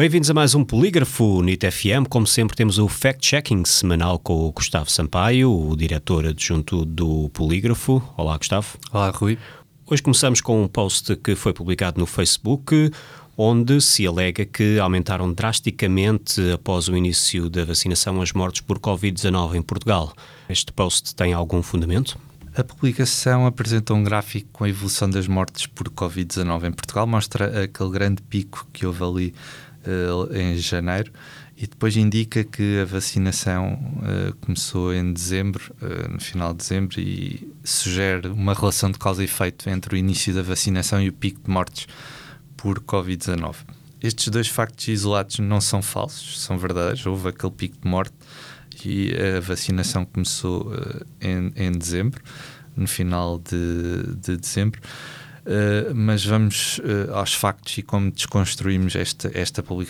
Bem-vindos a mais um Polígrafo NIT FM. Como sempre, temos o fact-checking semanal com o Gustavo Sampaio, o diretor adjunto do Polígrafo. Olá, Gustavo. Olá, Rui. Hoje começamos com um post que foi publicado no Facebook, onde se alega que aumentaram drasticamente após o início da vacinação as mortes por Covid-19 em Portugal. Este post tem algum fundamento? A publicação apresenta um gráfico com a evolução das mortes por Covid-19 em Portugal, mostra aquele grande pico que houve ali em janeiro e depois indica que a vacinação uh, começou em dezembro, uh, no final de dezembro, e sugere uma relação de causa e efeito entre o início da vacinação e o pico de mortes por Covid-19. Estes dois factos isolados não são falsos, são verdadeiros. Houve aquele pico de morte e a vacinação começou uh, em, em dezembro, no final de, de dezembro. Uh, mas vamos uh, aos factos e como desconstruímos esta, esta publicação.